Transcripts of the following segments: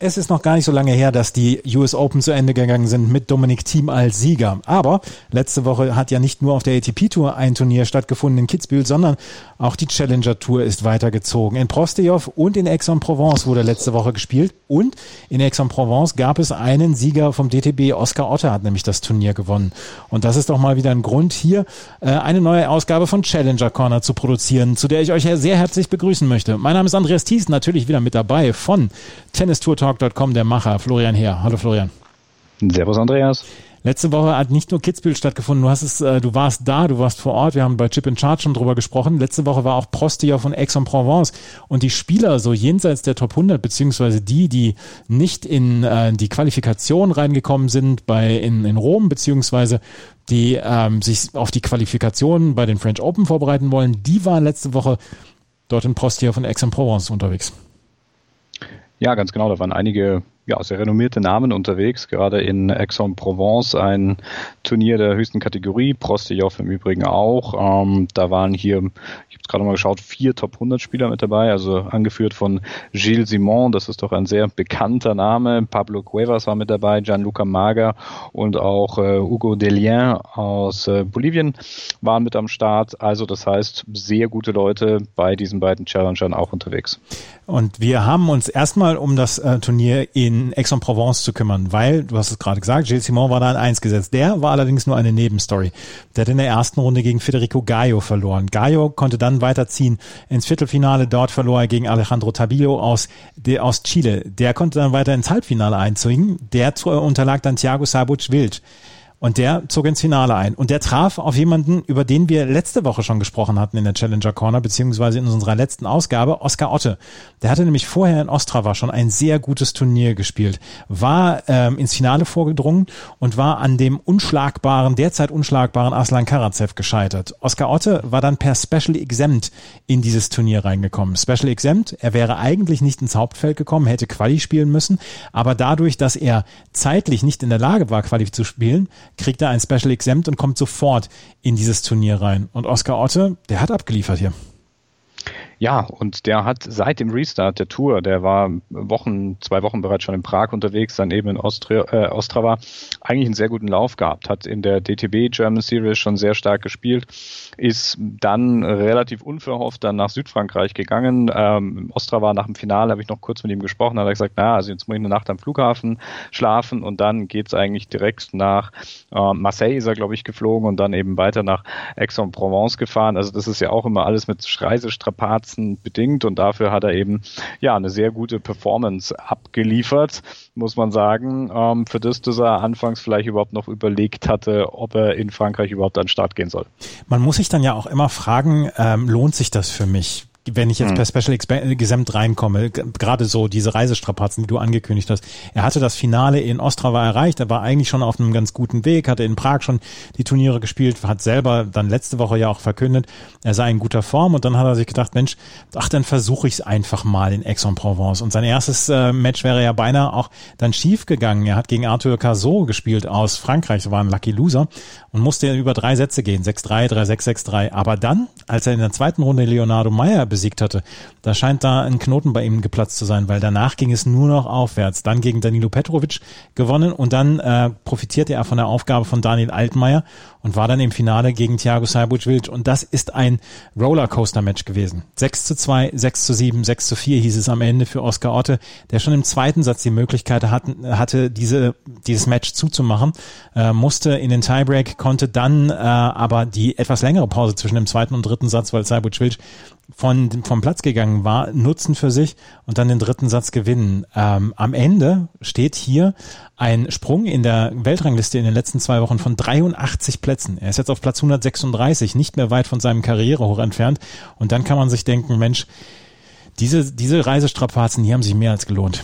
Es ist noch gar nicht so lange her, dass die US Open zu Ende gegangen sind mit Dominik Thiem als Sieger. Aber letzte Woche hat ja nicht nur auf der ATP Tour ein Turnier stattgefunden in Kitzbühel, sondern auch die Challenger Tour ist weitergezogen. In Prostejov und in Aix-en-Provence wurde letzte Woche gespielt und in Aix-en-Provence gab es einen Sieger vom DTB. Oskar Otte hat nämlich das Turnier gewonnen. Und das ist doch mal wieder ein Grund, hier äh, eine neue Ausgabe von Challenger Corner zu produzieren, zu der ich euch sehr herzlich begrüßen möchte. Mein Name ist Andreas Thies, natürlich wieder mit dabei von Tennis Tour Talk Talk.com, der Macher, Florian Heer. Hallo Florian. Servus Andreas. Letzte Woche hat nicht nur Kitzbühel stattgefunden, du hast es, äh, du warst da, du warst vor Ort, wir haben bei Chip in Charge schon drüber gesprochen. Letzte Woche war auch Prostillon von Aix-en-Provence und die Spieler so jenseits der Top 100, beziehungsweise die, die nicht in äh, die Qualifikation reingekommen sind bei in, in Rom, beziehungsweise die ähm, sich auf die Qualifikation bei den French Open vorbereiten wollen, die waren letzte Woche dort in Prostillon von Aix-en-Provence unterwegs. Ja, ganz genau. Da waren einige ja, sehr renommierte Namen unterwegs, gerade in Aix-en-Provence, ein Turnier der höchsten Kategorie, Prostejov im Übrigen auch. Ähm, da waren hier, ich habe es gerade mal geschaut, vier Top 100 Spieler mit dabei, also angeführt von Gilles Simon, das ist doch ein sehr bekannter Name, Pablo Cuevas war mit dabei, Gianluca Mager und auch äh, Hugo Delien aus äh, Bolivien waren mit am Start. Also das heißt, sehr gute Leute bei diesen beiden Challengern auch unterwegs. Und wir haben uns erstmal um das äh, Turnier in Aix-en-Provence zu kümmern, weil, du hast es gerade gesagt, Gilles Simon war da in eins gesetzt. Der war allerdings nur eine Nebenstory. Der hat in der ersten Runde gegen Federico Gallo verloren. Gallo konnte dann weiterziehen ins Viertelfinale. Dort verlor er gegen Alejandro Tabillo aus, der, aus Chile. Der konnte dann weiter ins Halbfinale einziehen. Der unterlag dann Thiago Sabuc-Wild. Und der zog ins Finale ein. Und der traf auf jemanden, über den wir letzte Woche schon gesprochen hatten in der Challenger Corner, beziehungsweise in unserer letzten Ausgabe, Oskar Otte. Der hatte nämlich vorher in Ostrava schon ein sehr gutes Turnier gespielt, war ähm, ins Finale vorgedrungen und war an dem unschlagbaren, derzeit unschlagbaren Aslan Karatsev gescheitert. Oskar Otte war dann per Special Exempt in dieses Turnier reingekommen. Special Exempt, er wäre eigentlich nicht ins Hauptfeld gekommen, hätte Quali spielen müssen, aber dadurch, dass er zeitlich nicht in der Lage war, Quali zu spielen, kriegt er ein Special Exempt und kommt sofort in dieses Turnier rein. Und Oskar Otte, der hat abgeliefert hier. Ja, und der hat seit dem Restart der Tour, der war Wochen, zwei Wochen bereits schon in Prag unterwegs, dann eben in Ostri äh, Ostrava, eigentlich einen sehr guten Lauf gehabt, hat in der DTB German Series schon sehr stark gespielt, ist dann relativ unverhofft dann nach Südfrankreich gegangen. Ähm, Ostrava nach dem Finale habe ich noch kurz mit ihm gesprochen, hat er gesagt, na, also jetzt muss ich eine Nacht am Flughafen schlafen und dann geht's eigentlich direkt nach äh, Marseille ist er, glaube ich, geflogen und dann eben weiter nach Aix-en-Provence gefahren. Also das ist ja auch immer alles mit Reisestrapazen Schmerzen bedingt und dafür hat er eben ja eine sehr gute Performance abgeliefert, muss man sagen, ähm, für das, dass er anfangs vielleicht überhaupt noch überlegt hatte, ob er in Frankreich überhaupt an den Start gehen soll. Man muss sich dann ja auch immer fragen, ähm, lohnt sich das für mich? Wenn ich jetzt hm. per Special Exempt reinkomme, gerade so diese Reisestrapazen, die du angekündigt hast. Er hatte das Finale in Ostrava erreicht, er war eigentlich schon auf einem ganz guten Weg, hatte in Prag schon die Turniere gespielt, hat selber dann letzte Woche ja auch verkündet, er sei in guter Form und dann hat er sich gedacht, Mensch, ach, dann versuche ich es einfach mal in Aix-en-Provence. Und sein erstes äh, Match wäre ja beinahe auch dann schief gegangen. Er hat gegen Arthur Cazot gespielt aus Frankreich, war ein Lucky Loser und musste über drei Sätze gehen, 6-3, 3-6, 6-3. Aber dann, als er in der zweiten Runde Leonardo Meyer besiegt hatte. Da scheint da ein Knoten bei ihm geplatzt zu sein, weil danach ging es nur noch aufwärts. Dann gegen Danilo Petrovic gewonnen und dann äh, profitierte er von der Aufgabe von Daniel Altmaier und war dann im Finale gegen Thiago Saibuc-Wild. Und das ist ein Rollercoaster-Match gewesen. 6 zu 2, 6 zu 7, 6 zu 4 hieß es am Ende für Oskar Otte, der schon im zweiten Satz die Möglichkeit hatten, hatte, diese, dieses Match zuzumachen, äh, musste in den Tiebreak, konnte dann äh, aber die etwas längere Pause zwischen dem zweiten und dritten Satz, weil Saibuc-Wild von, vom Platz gegangen war, nutzen für sich und dann den dritten Satz gewinnen. Ähm, am Ende steht hier ein Sprung in der Weltrangliste in den letzten zwei Wochen von 83 Plätzen. Er ist jetzt auf Platz 136, nicht mehr weit von seinem Karrierehoch entfernt. Und dann kann man sich denken, Mensch, diese, diese Reisestrapazen, die haben sich mehr als gelohnt.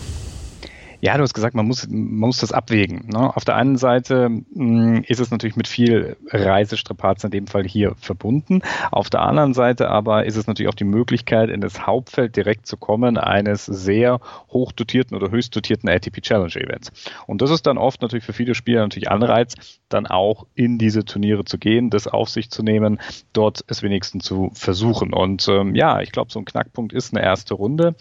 Ja, du hast gesagt, man muss, man muss das abwägen. Ne? Auf der einen Seite mh, hm, ist es natürlich mit viel Reisestrapazen in dem Fall hier verbunden. Auf der anderen Seite aber ist es natürlich auch die Möglichkeit, in das Hauptfeld direkt zu kommen eines sehr hochdotierten oder höchst dotierten ATP Challenge Events. Und das ist dann oft natürlich für viele Spieler natürlich Anreiz, dann auch in diese Turniere zu gehen, das auf sich zu nehmen, dort es wenigstens zu versuchen. Und ähm, ja, ich glaube, so ein Knackpunkt ist eine erste Runde.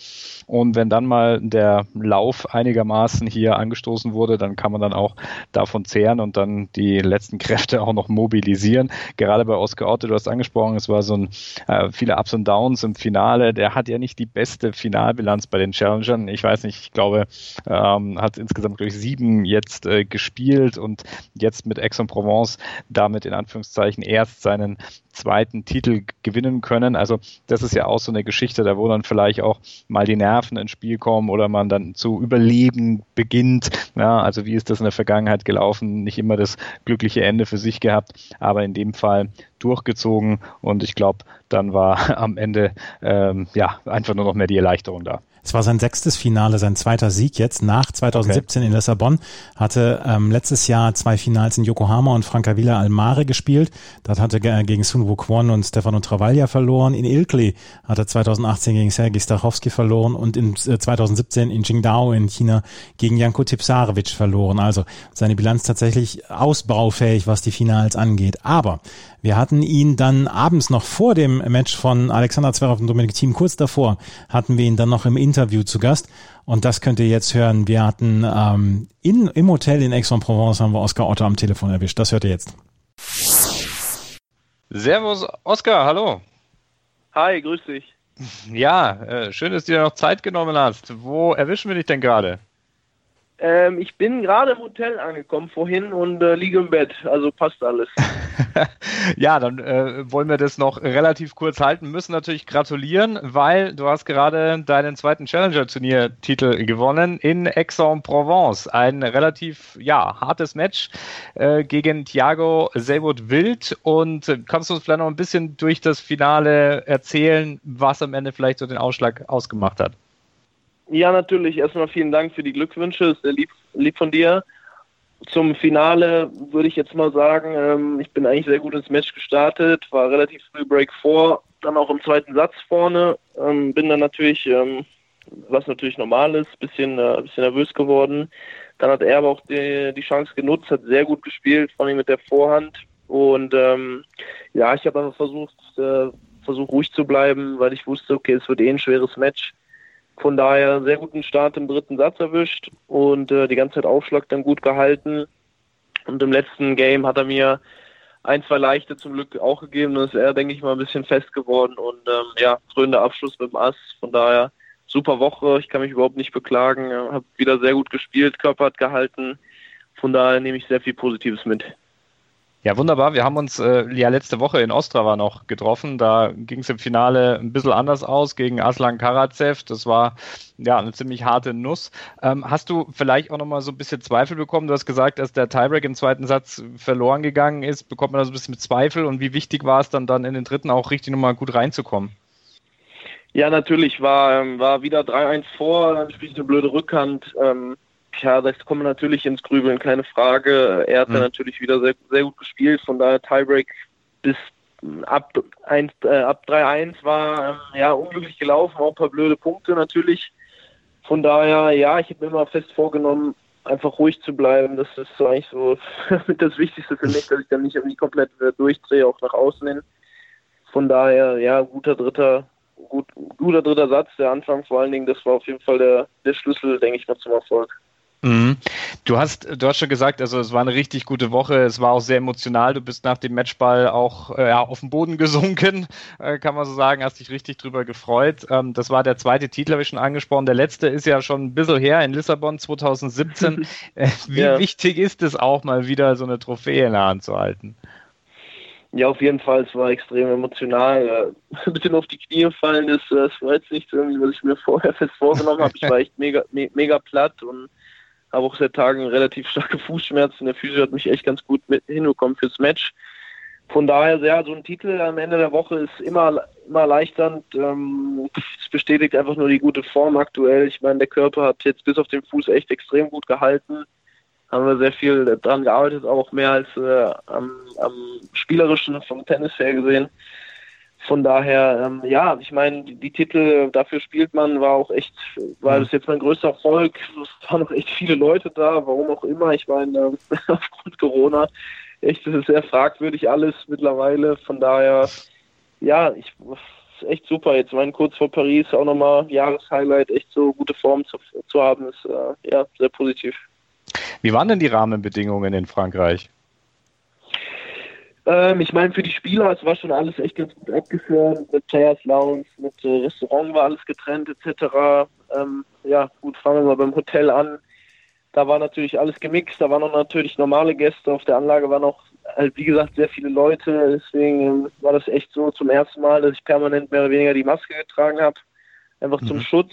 Und wenn dann mal der Lauf einigermaßen hier angestoßen wurde, dann kann man dann auch davon zehren und dann die letzten Kräfte auch noch mobilisieren. Gerade bei Oscar Otte, du hast angesprochen, es war so ein äh, viele Ups und Downs im Finale. Der hat ja nicht die beste Finalbilanz bei den Challengern. Ich weiß nicht, ich glaube, ähm, hat insgesamt glaube ich sieben jetzt äh, gespielt und jetzt mit Aix-en-Provence damit in Anführungszeichen erst seinen zweiten Titel gewinnen können. Also das ist ja auch so eine Geschichte, da wo dann vielleicht auch mal die Nerven ins Spiel kommen oder man dann zu überleben beginnt. Ja, also wie ist das in der Vergangenheit gelaufen? Nicht immer das glückliche Ende für sich gehabt, aber in dem Fall durchgezogen und ich glaube, dann war am Ende ähm, ja einfach nur noch mehr die Erleichterung da. Es war sein sechstes Finale, sein zweiter Sieg jetzt nach 2017 okay. in Lissabon. Hatte ähm, letztes Jahr zwei Finals in Yokohama und Francavilla Almare gespielt. Dort hatte er gegen Sun Wukong und Stefano Travaglia verloren. In Ilkley hat er 2018 gegen Sergei Stachowski verloren und in äh, 2017 in Qingdao in China gegen Janko Tipsarevic verloren. Also seine Bilanz tatsächlich ausbaufähig, was die Finals angeht. Aber wir hatten ihn dann abends noch vor dem Match von Alexander Zverev und Dominik Thiem, kurz davor, hatten wir ihn dann noch im Interview zu Gast. Und das könnt ihr jetzt hören. Wir hatten ähm, in, im Hotel in Aix-en-Provence haben wir Oskar Otto am Telefon erwischt. Das hört ihr jetzt. Servus, Oskar, hallo. Hi, grüß dich. Ja, äh, schön, dass du dir noch Zeit genommen hast. Wo erwischen wir dich denn gerade? Ähm, ich bin gerade im Hotel angekommen vorhin und äh, liege im Bett, also passt alles. ja, dann äh, wollen wir das noch relativ kurz halten. Müssen natürlich gratulieren, weil du hast gerade deinen zweiten Challenger-Turnier-Titel gewonnen in Aix-en-Provence. Ein relativ ja hartes Match äh, gegen Thiago Seywood Wild. Und kannst du uns vielleicht noch ein bisschen durch das Finale erzählen, was am Ende vielleicht so den Ausschlag ausgemacht hat? Ja, natürlich. Erstmal vielen Dank für die Glückwünsche. Ist sehr lieb, lieb von dir. Zum Finale würde ich jetzt mal sagen, ähm, ich bin eigentlich sehr gut ins Match gestartet, war relativ früh Break vor, dann auch im zweiten Satz vorne, ähm, bin dann natürlich, ähm, was natürlich normal ist, bisschen, äh, bisschen nervös geworden. Dann hat er aber auch die, die Chance genutzt, hat sehr gut gespielt, vor allem mit der Vorhand. Und ähm, ja, ich habe einfach versucht, äh, versucht ruhig zu bleiben, weil ich wusste, okay, es wird eh ein schweres Match. Von daher sehr guten Start im dritten Satz erwischt und äh, die ganze Zeit Aufschlag dann gut gehalten. Und im letzten Game hat er mir ein, zwei leichte zum Glück auch gegeben. Da ist er, denke ich mal, ein bisschen fest geworden und ähm, ja, krönender Abschluss mit dem Ass. Von daher super Woche. Ich kann mich überhaupt nicht beklagen. Habe wieder sehr gut gespielt, Körper hat gehalten. Von daher nehme ich sehr viel Positives mit. Ja, wunderbar. Wir haben uns äh, ja letzte Woche in Ostrava noch getroffen. Da ging es im Finale ein bisschen anders aus gegen Aslan Karatsev. Das war ja eine ziemlich harte Nuss. Ähm, hast du vielleicht auch nochmal so ein bisschen Zweifel bekommen? Du hast gesagt, dass der Tiebreak im zweiten Satz verloren gegangen ist. Bekommt man da so ein bisschen mit Zweifel? Und wie wichtig war es dann, dann in den dritten auch richtig nochmal gut reinzukommen? Ja, natürlich war, ähm, war wieder 3-1 vor, dann spielt eine blöde Rückhand. Ähm, ja, das kommt natürlich ins Grübeln, keine Frage. Er hat mhm. natürlich wieder sehr, sehr gut gespielt, von daher Tiebreak bis ab, äh, ab 3-1 war ähm, ja unglücklich gelaufen, auch ein paar blöde Punkte natürlich. Von daher, ja, ich habe mir immer fest vorgenommen, einfach ruhig zu bleiben. Das ist so eigentlich so das Wichtigste für mich, dass ich dann nicht irgendwie komplett durchdrehe, auch nach außen hin. Von daher, ja, guter dritter, gut, guter dritter Satz, der Anfang vor allen Dingen, das war auf jeden Fall der, der Schlüssel, denke ich mal, zum Erfolg. Mhm. Du hast, du hast schon gesagt, also es war eine richtig gute Woche. Es war auch sehr emotional. Du bist nach dem Matchball auch äh, auf den Boden gesunken, äh, kann man so sagen. Hast dich richtig drüber gefreut. Ähm, das war der zweite Titel, habe ich schon angesprochen. Der letzte ist ja schon ein bisschen her in Lissabon 2017. äh, wie ja. wichtig ist es auch mal wieder so eine Trophäe in der Hand zu halten? Ja, auf jeden Fall. Es war extrem emotional. Ein bisschen auf die Knie fallen, das, das war jetzt nicht irgendwie, was ich mir vorher fest vorgenommen habe. Ich war echt mega, me mega platt und habe auch seit Tagen relativ starke Fußschmerzen. Der Physio hat mich echt ganz gut mit hinbekommen fürs Match. von daher, ja, so ein Titel am Ende der Woche ist immer, immer erleichternd. Ähm, es bestätigt einfach nur die gute Form aktuell. Ich meine, der Körper hat jetzt bis auf den Fuß echt extrem gut gehalten. Haben wir sehr viel dran gearbeitet, auch mehr als äh, am, am spielerischen vom Tennis her gesehen. Von daher, ähm, ja, ich meine, die, die, Titel, dafür spielt man, war auch echt, war das jetzt mein größter Erfolg. Es waren noch echt viele Leute da, warum auch immer. Ich meine, äh, aufgrund Corona echt, das ist sehr fragwürdig alles mittlerweile. Von daher, ja, ich ist echt super. Jetzt mein kurz vor Paris auch nochmal Jahreshighlight, echt so gute Form zu, zu haben, ist äh, ja sehr positiv. Wie waren denn die Rahmenbedingungen in Frankreich? Ähm, ich meine, für die Spieler, es war schon alles echt ganz gut abgeführt, mit Players Lounge, mit äh, Restaurant war alles getrennt, etc. Ähm, ja, gut, fangen wir mal beim Hotel an. Da war natürlich alles gemixt, da waren auch natürlich normale Gäste, auf der Anlage waren auch, halt, wie gesagt, sehr viele Leute, deswegen ähm, war das echt so zum ersten Mal, dass ich permanent mehr oder weniger die Maske getragen habe, einfach mhm. zum Schutz.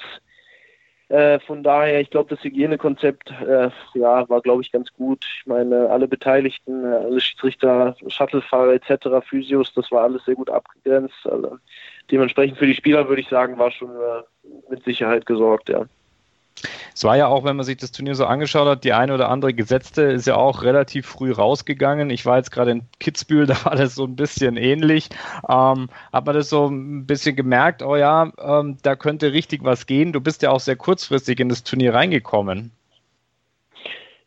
Äh, von daher, ich glaube, das Hygienekonzept äh, ja, war, glaube ich, ganz gut. Ich meine, alle Beteiligten, äh, alle Schiedsrichter, Shuttlefahrer etc., Physios, das war alles sehr gut abgegrenzt. Also, dementsprechend für die Spieler würde ich sagen, war schon äh, mit Sicherheit gesorgt, ja. Es war ja auch, wenn man sich das Turnier so angeschaut hat, die eine oder andere Gesetzte ist ja auch relativ früh rausgegangen. Ich war jetzt gerade in Kitzbühel, da war das so ein bisschen ähnlich. Ähm, hat man das so ein bisschen gemerkt, oh ja, ähm, da könnte richtig was gehen. Du bist ja auch sehr kurzfristig in das Turnier reingekommen.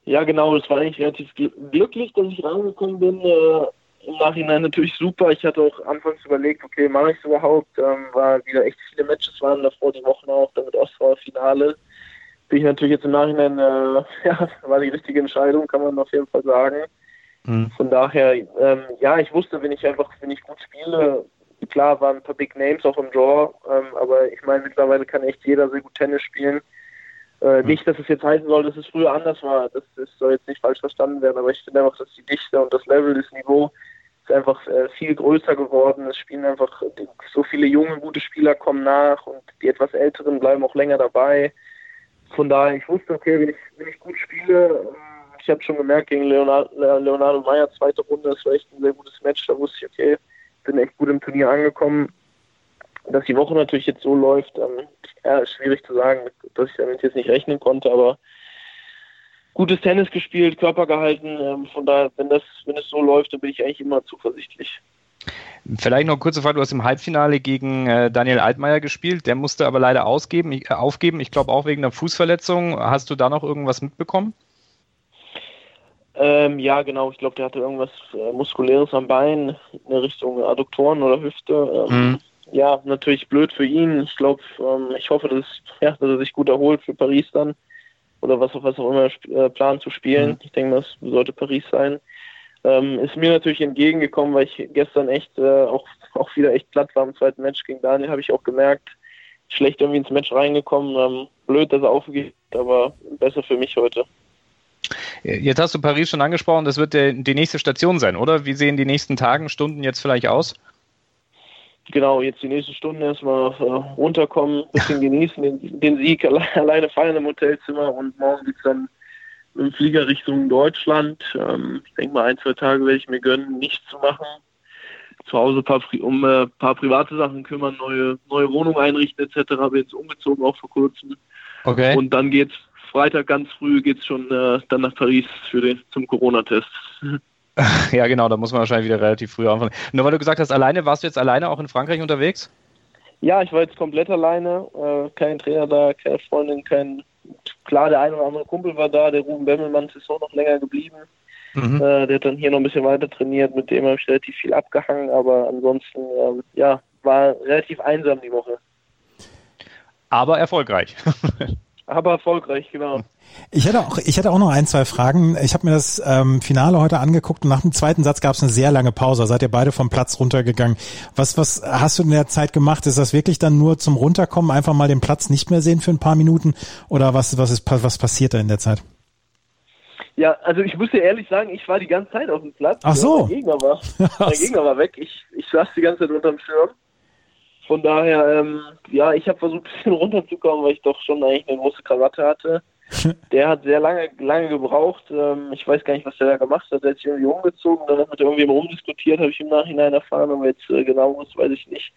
Ja, genau, das war eigentlich relativ glücklich, dass ich reingekommen bin. Äh, Im Nachhinein natürlich super. Ich hatte auch anfangs überlegt, okay, mache ich es überhaupt? Ähm, war wieder echt viele Matches waren davor die Wochen auch, damit Ostfrau Finale bin ich natürlich jetzt im Nachhinein, äh, ja, war die richtige Entscheidung, kann man auf jeden Fall sagen. Mhm. Von daher, ähm, ja, ich wusste, wenn ich einfach, wenn ich gut spiele, klar waren ein paar Big Names auch im Draw, ähm, aber ich meine, mittlerweile kann echt jeder sehr gut Tennis spielen. Äh, mhm. Nicht, dass es jetzt heißen soll, dass es früher anders war, das, das soll jetzt nicht falsch verstanden werden, aber ich finde einfach, dass die Dichte und das Level, das Niveau ist einfach äh, viel größer geworden. Es spielen einfach so viele junge, gute Spieler kommen nach und die etwas Älteren bleiben auch länger dabei von daher, ich wusste, okay, wenn ich, wenn ich gut spiele, ähm, ich habe schon gemerkt gegen Leonardo, Leonardo Meyer, zweite Runde, das war echt ein sehr gutes Match, da wusste ich, okay, bin echt gut im Turnier angekommen. Dass die Woche natürlich jetzt so läuft, ähm, ja, ist schwierig zu sagen, dass ich damit jetzt nicht rechnen konnte, aber gutes Tennis gespielt, Körper gehalten, ähm, von daher, wenn das, wenn es so läuft, dann bin ich eigentlich immer zuversichtlich. Vielleicht noch eine kurze Frage, du hast im Halbfinale gegen äh, Daniel Altmaier gespielt, der musste aber leider ausgeben, ich, äh, aufgeben, ich glaube auch wegen einer Fußverletzung. Hast du da noch irgendwas mitbekommen? Ähm, ja, genau, ich glaube, der hatte irgendwas äh, Muskuläres am Bein in Richtung Adduktoren oder Hüfte. Ähm, mhm. Ja, natürlich blöd für ihn. Ich glaube, ähm, ich hoffe, dass, ja, dass er sich gut erholt für Paris dann oder was, was auch immer äh, plant zu spielen. Mhm. Ich denke, das sollte Paris sein. Ähm, ist mir natürlich entgegengekommen, weil ich gestern echt äh, auch, auch wieder echt platt war im zweiten Match gegen Daniel, habe ich auch gemerkt. Schlecht irgendwie ins Match reingekommen. Ähm, blöd, dass er aufgeht, aber besser für mich heute. Jetzt hast du Paris schon angesprochen, das wird der, die nächste Station sein, oder? Wie sehen die nächsten Tagen, Stunden jetzt vielleicht aus? Genau, jetzt die nächsten Stunden erstmal äh, runterkommen, bisschen genießen, den, den Sieg alleine feiern im Hotelzimmer und morgen geht es dann im Flieger Richtung Deutschland. Ähm, ich denke mal, ein, zwei Tage werde ich mir gönnen, nichts zu machen. Zu Hause paar, um ein äh, paar private Sachen kümmern, neue, neue Wohnung einrichten etc. Bin jetzt umgezogen auch vor kurzem. Okay. Und dann geht's Freitag ganz früh geht's schon äh, dann nach Paris für den zum Corona-Test. Ja, genau, da muss man wahrscheinlich wieder relativ früh anfangen. Nur weil du gesagt hast, alleine, warst du jetzt alleine auch in Frankreich unterwegs? Ja, ich war jetzt komplett alleine. Äh, kein Trainer da, keine Freundin, kein klar, der eine oder andere Kumpel war da, der Ruben Bemmelmann ist auch noch länger geblieben. Mhm. Äh, der hat dann hier noch ein bisschen weiter trainiert, mit dem habe ich relativ viel abgehangen, aber ansonsten, ähm, ja, war relativ einsam die Woche. Aber erfolgreich. aber erfolgreich, genau. Ich hätte auch, ich hätte auch noch ein, zwei Fragen. Ich habe mir das ähm, Finale heute angeguckt und nach dem zweiten Satz gab es eine sehr lange Pause. Seid ihr beide vom Platz runtergegangen? Was, was hast du in der Zeit gemacht? Ist das wirklich dann nur zum Runterkommen, einfach mal den Platz nicht mehr sehen für ein paar Minuten? Oder was, was ist, was passiert da in der Zeit? Ja, also ich muss dir ehrlich sagen, ich war die ganze Zeit auf dem Platz. Ach so. Der Gegner war, der Gegner war weg. Ich, ich saß die ganze Zeit unterm Schirm. Von daher, ähm, ja, ich habe versucht, ein bisschen runterzukommen, weil ich doch schon eigentlich eine große Krawatte hatte. der hat sehr lange, lange gebraucht. Ähm, ich weiß gar nicht, was der da gemacht hat. Der hat sich irgendwie umgezogen, dann hat er irgendwie rumdiskutiert, habe ich im Nachhinein erfahren, aber jetzt äh, genau was weiß ich nicht.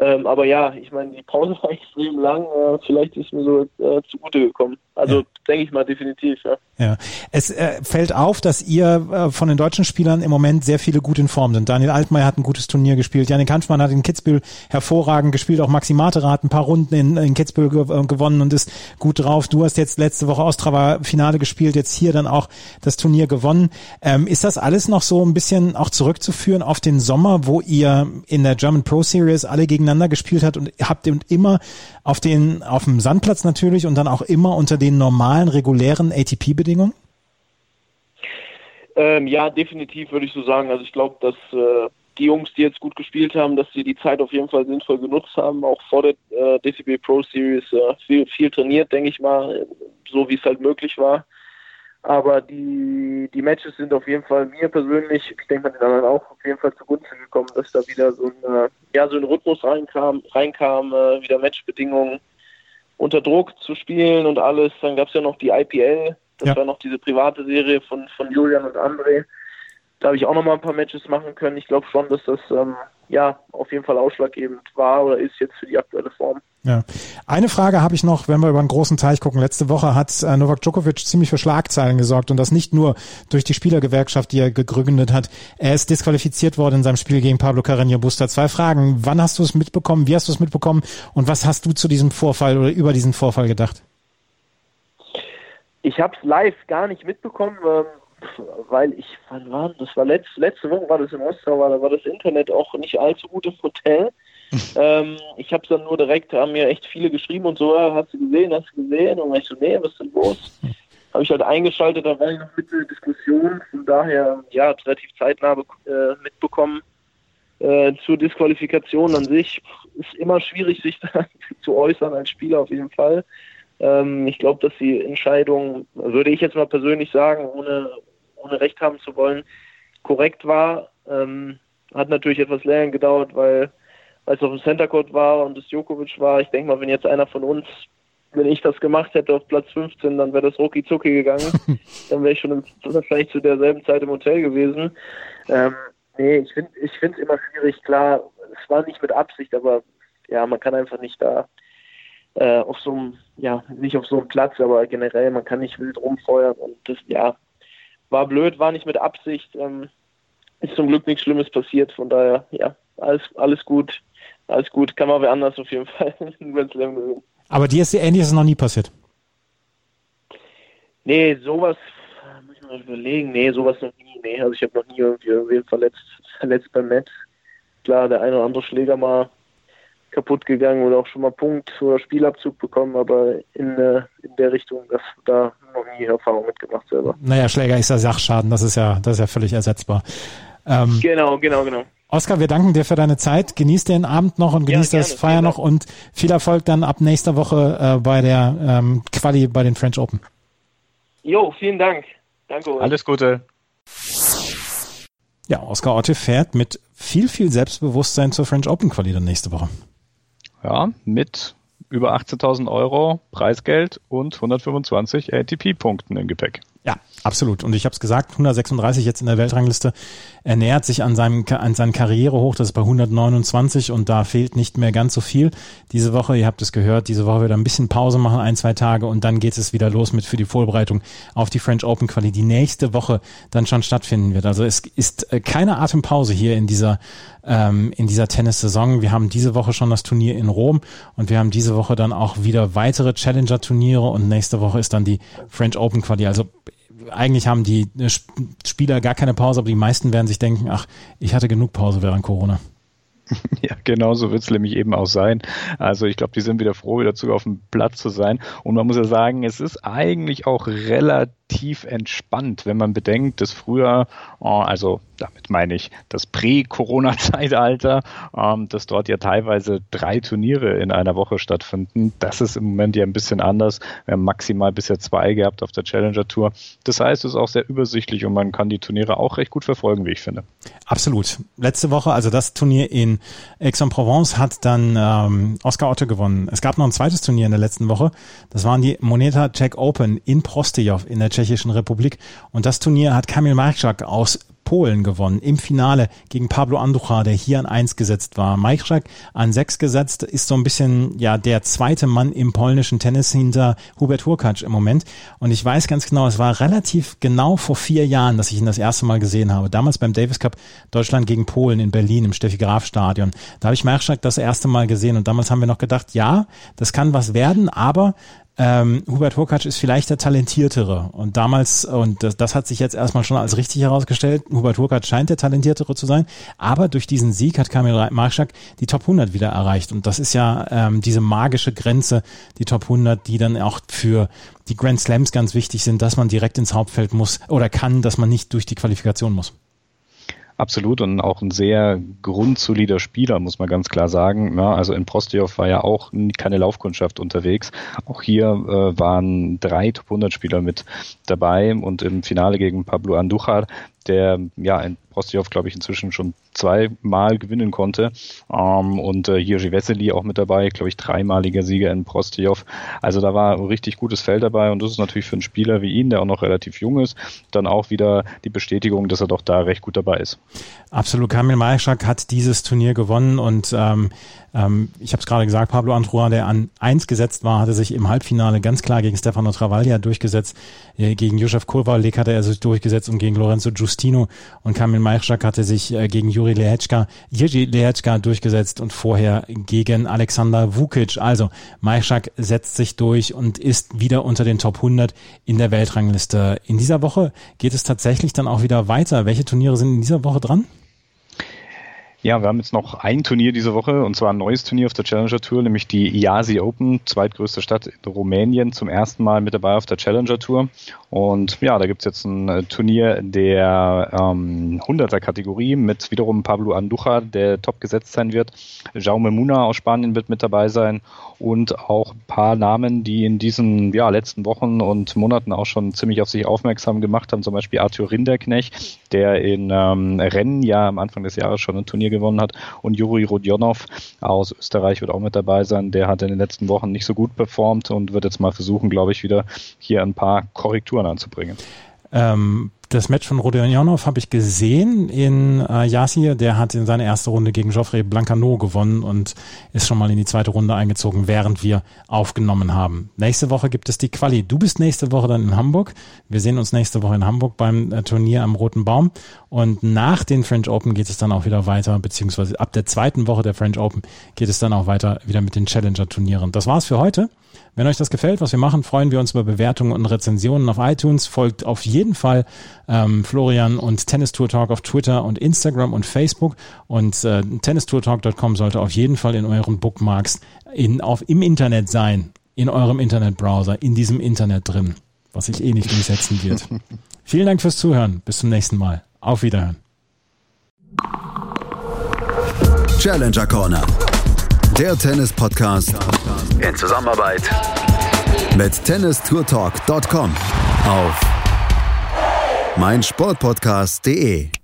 Ähm, aber ja, ich meine, die Pause war extrem lang. Äh, vielleicht ist mir so äh, zugute gekommen. Also ja. denke ich mal definitiv. Ja. ja. Es äh, fällt auf, dass ihr äh, von den deutschen Spielern im Moment sehr viele gut in Form sind. Daniel Altmaier hat ein gutes Turnier gespielt. Janik Hanschmann hat in Kitzbühel hervorragend gespielt. Auch Maxi Matera hat ein paar Runden in, in Kitzbühel ge äh, gewonnen und ist gut drauf. Du hast jetzt letzte Woche Ostrava Finale gespielt, jetzt hier dann auch das Turnier gewonnen. Ähm, ist das alles noch so ein bisschen auch zurückzuführen auf den Sommer, wo ihr in der German Pro Series alle gegeneinander gespielt habt und habt immer auf den auf dem Sandplatz natürlich und dann auch immer unter den den normalen, regulären ATP-Bedingungen? Ähm, ja, definitiv würde ich so sagen. Also ich glaube, dass äh, die Jungs, die jetzt gut gespielt haben, dass sie die Zeit auf jeden Fall sinnvoll genutzt haben, auch vor der äh, DCB Pro Series äh, viel, viel trainiert, denke ich mal, so wie es halt möglich war. Aber die, die Matches sind auf jeden Fall mir persönlich, ich denke mal den anderen auch, auf jeden Fall zugunsten gekommen, dass da wieder so ein, äh, ja, so ein Rhythmus reinkam, reinkam äh, wieder Matchbedingungen unter Druck zu spielen und alles. Dann gab es ja noch die IPL, das ja. war noch diese private Serie von, von Julian und André. Da habe ich auch noch mal ein paar Matches machen können. Ich glaube schon, dass das ähm, ja auf jeden Fall ausschlaggebend war oder ist jetzt für die aktuelle Form. Ja. Eine Frage habe ich noch, wenn wir über einen großen Teich gucken. Letzte Woche hat äh, Novak Djokovic ziemlich für Schlagzeilen gesorgt und das nicht nur durch die Spielergewerkschaft, die er gegründet hat. Er ist disqualifiziert worden in seinem Spiel gegen Pablo Carreño Busta. Zwei Fragen. Wann hast du es mitbekommen? Wie hast du es mitbekommen? Und was hast du zu diesem Vorfall oder über diesen Vorfall gedacht? Ich habe es live gar nicht mitbekommen, ähm, weil ich, wann war das? war letzte, letzte Woche war das in Ostrau, da war das Internet auch nicht allzu gut im Hotel ähm, ich habe es dann nur direkt, haben mir echt viele geschrieben und so, hast du gesehen, hast du gesehen? Und ich so, nee, was ist denn los? Habe ich halt eingeschaltet, da war ich noch mit der Diskussion, von daher, ja, relativ zeitnah äh, mitbekommen. Äh, zur Disqualifikation an sich ist immer schwierig, sich da zu äußern als Spieler auf jeden Fall. Ähm, ich glaube, dass die Entscheidung, würde ich jetzt mal persönlich sagen, ohne, ohne Recht haben zu wollen, korrekt war. Ähm, hat natürlich etwas länger gedauert, weil als auf dem Center Court war und es Djokovic war. Ich denke mal, wenn jetzt einer von uns, wenn ich das gemacht hätte auf Platz 15, dann wäre das rucki zucki gegangen. dann wäre ich schon wahrscheinlich zu derselben Zeit im Hotel gewesen. Ähm, nee, ich finde ich es immer schwierig. Klar, es war nicht mit Absicht, aber ja, man kann einfach nicht da äh, auf so einem, ja, nicht auf so einem Platz, aber generell, man kann nicht wild rumfeuern und das, ja, war blöd, war nicht mit Absicht. Ähm, ist zum Glück nichts Schlimmes passiert, von daher, ja, alles, alles gut alles gut, kann man wer anders auf jeden Fall in Grand Slam gewinnen. Aber dir ist ähnliches noch nie passiert? Nee, sowas, muss ich mal überlegen, nee, sowas noch nie, nee, also ich habe noch nie irgendwie irgendwen verletzt, verletzt beim Match. Klar, der eine oder andere Schläger mal kaputt gegangen oder auch schon mal Punkt oder Spielabzug bekommen, aber in, äh, in der Richtung, das da noch nie Erfahrung mitgemacht selber. Naja, Schläger ist ja Sachschaden, das ist ja, das ist ja völlig ersetzbar. Ähm, genau, genau, genau. Oskar, wir danken dir für deine Zeit. Genieß den Abend noch und genieß ja, das Feier noch und viel Erfolg dann ab nächster Woche äh, bei der ähm, Quali bei den French Open. Jo, vielen Dank. Danke euch. Alles Gute. Ja, Oskar Otte fährt mit viel, viel Selbstbewusstsein zur French Open Quali dann nächste Woche. Ja, mit über 18.000 Euro Preisgeld und 125 ATP-Punkten im Gepäck. Ja, absolut. Und ich habe es gesagt, 136 jetzt in der Weltrangliste. Er nähert sich an seinem an seinen Karrierehoch, das ist bei 129 und da fehlt nicht mehr ganz so viel. Diese Woche, ihr habt es gehört, diese Woche wird er ein bisschen Pause machen, ein, zwei Tage und dann geht es wieder los mit für die Vorbereitung auf die French Open Quali, die nächste Woche dann schon stattfinden wird. Also es ist äh, keine Atempause hier in dieser ähm, in dieser Tennissaison. Wir haben diese Woche schon das Turnier in Rom und wir haben diese Woche dann auch wieder weitere Challenger-Turniere und nächste Woche ist dann die French Open Quali. Also eigentlich haben die äh, Spieler gar keine Pause, aber die meisten werden sich denken, ach, ich hatte genug Pause während Corona. Ja, genau so wird es nämlich eben auch sein. Also ich glaube, die sind wieder froh, wieder zurück auf dem Platz zu sein. Und man muss ja sagen, es ist eigentlich auch relativ relativ entspannt, wenn man bedenkt, dass früher, oh, also damit meine ich das Prä-Corona-Zeitalter, ähm, dass dort ja teilweise drei Turniere in einer Woche stattfinden. Das ist im Moment ja ein bisschen anders. Wir haben maximal bisher zwei gehabt auf der Challenger Tour. Das heißt, es ist auch sehr übersichtlich und man kann die Turniere auch recht gut verfolgen, wie ich finde. Absolut. Letzte Woche, also das Turnier in Aix-en-Provence hat dann ähm, Oscar Otto gewonnen. Es gab noch ein zweites Turnier in der letzten Woche. Das waren die Moneta Czech Open in Prostejov in der Tschechischen Republik. Und das Turnier hat Kamil Marczak aus Polen gewonnen im Finale gegen Pablo Andujar, der hier an eins gesetzt war. Majchrzak an sechs gesetzt, ist so ein bisschen ja der zweite Mann im polnischen Tennis hinter Hubert Hurkacz im Moment. Und ich weiß ganz genau, es war relativ genau vor vier Jahren, dass ich ihn das erste Mal gesehen habe. Damals beim Davis Cup Deutschland gegen Polen in Berlin im Steffi Graf Stadion. Da habe ich Majchrzak das erste Mal gesehen und damals haben wir noch gedacht, ja, das kann was werden, aber ähm, Hubert Hurkacz ist vielleicht der talentiertere. Und damals, und das, das hat sich jetzt erstmal schon als richtig herausgestellt, Hubert Hurkacz scheint der talentiertere zu sein, aber durch diesen Sieg hat Kamil Marschak die Top 100 wieder erreicht. Und das ist ja ähm, diese magische Grenze, die Top 100, die dann auch für die Grand Slams ganz wichtig sind, dass man direkt ins Hauptfeld muss oder kann, dass man nicht durch die Qualifikation muss. Absolut und auch ein sehr grundsolider Spieler, muss man ganz klar sagen. Ja, also in Prostjov war ja auch keine Laufkundschaft unterwegs. Auch hier äh, waren drei Top 100 Spieler mit dabei und im Finale gegen Pablo Andujar der ja in Prostjov, glaube ich, inzwischen schon zweimal gewinnen konnte. Ähm, und äh, Jirgi Vesely auch mit dabei, glaube ich, dreimaliger Sieger in Prostjov. Also da war ein richtig gutes Feld dabei und das ist natürlich für einen Spieler wie ihn, der auch noch relativ jung ist, dann auch wieder die Bestätigung, dass er doch da recht gut dabei ist. Absolut. Kamil Majschak hat dieses Turnier gewonnen und ähm, ähm, ich habe es gerade gesagt, Pablo Antrua, der an eins gesetzt war, hatte sich im Halbfinale ganz klar gegen Stefano Travaglia durchgesetzt. Äh, gegen Josef Kowalik hatte er sich durchgesetzt und gegen Lorenzo Giustino. Und Kamil Majchak hatte sich äh, gegen Juri Lehečka, Jiří Lehečka durchgesetzt und vorher gegen Alexander Vukic. Also Majchak setzt sich durch und ist wieder unter den Top 100 in der Weltrangliste. In dieser Woche geht es tatsächlich dann auch wieder weiter. Welche Turniere sind in dieser Woche dran? Ja, wir haben jetzt noch ein Turnier diese Woche und zwar ein neues Turnier auf der Challenger Tour, nämlich die IASI Open, zweitgrößte Stadt in Rumänien, zum ersten Mal mit dabei auf der Challenger Tour. Und ja, da gibt's jetzt ein äh, Turnier der ähm, 100er Kategorie mit wiederum Pablo Andujar, der top gesetzt sein wird. Jaume Muna aus Spanien wird mit dabei sein und auch ein paar Namen, die in diesen ja, letzten Wochen und Monaten auch schon ziemlich auf sich aufmerksam gemacht haben, zum Beispiel Arthur Rinderknecht, der in ähm, Rennen ja am Anfang des Jahres schon ein Turnier gewonnen hat und Juri Rodionov aus Österreich wird auch mit dabei sein. Der hat in den letzten Wochen nicht so gut performt und wird jetzt mal versuchen, glaube ich, wieder hier ein paar Korrekturen anzubringen. Ähm, das Match von Rodionov habe ich gesehen in äh, Yassir. Der hat in seiner ersten Runde gegen Geoffrey Blancano gewonnen und ist schon mal in die zweite Runde eingezogen, während wir aufgenommen haben. Nächste Woche gibt es die Quali. Du bist nächste Woche dann in Hamburg. Wir sehen uns nächste Woche in Hamburg beim äh, Turnier am Roten Baum. Und nach den French Open geht es dann auch wieder weiter, beziehungsweise ab der zweiten Woche der French Open geht es dann auch weiter wieder mit den Challenger-Turnieren. Das war's für heute. Wenn euch das gefällt, was wir machen, freuen wir uns über Bewertungen und Rezensionen auf iTunes. Folgt auf jeden Fall ähm, Florian und Tennis Tour Talk auf Twitter und Instagram und Facebook. Und äh, tennistourtalk.com sollte auf jeden Fall in euren Bookmarks in, auf, im Internet sein, in eurem Internetbrowser, in diesem Internet drin, was sich eh nicht durchsetzen wird. Vielen Dank fürs Zuhören. Bis zum nächsten Mal. Auf Wiederhören. Challenger Corner. Der Tennis-Podcast in Zusammenarbeit mit tennistourtalk.com auf meinsportpodcast.de.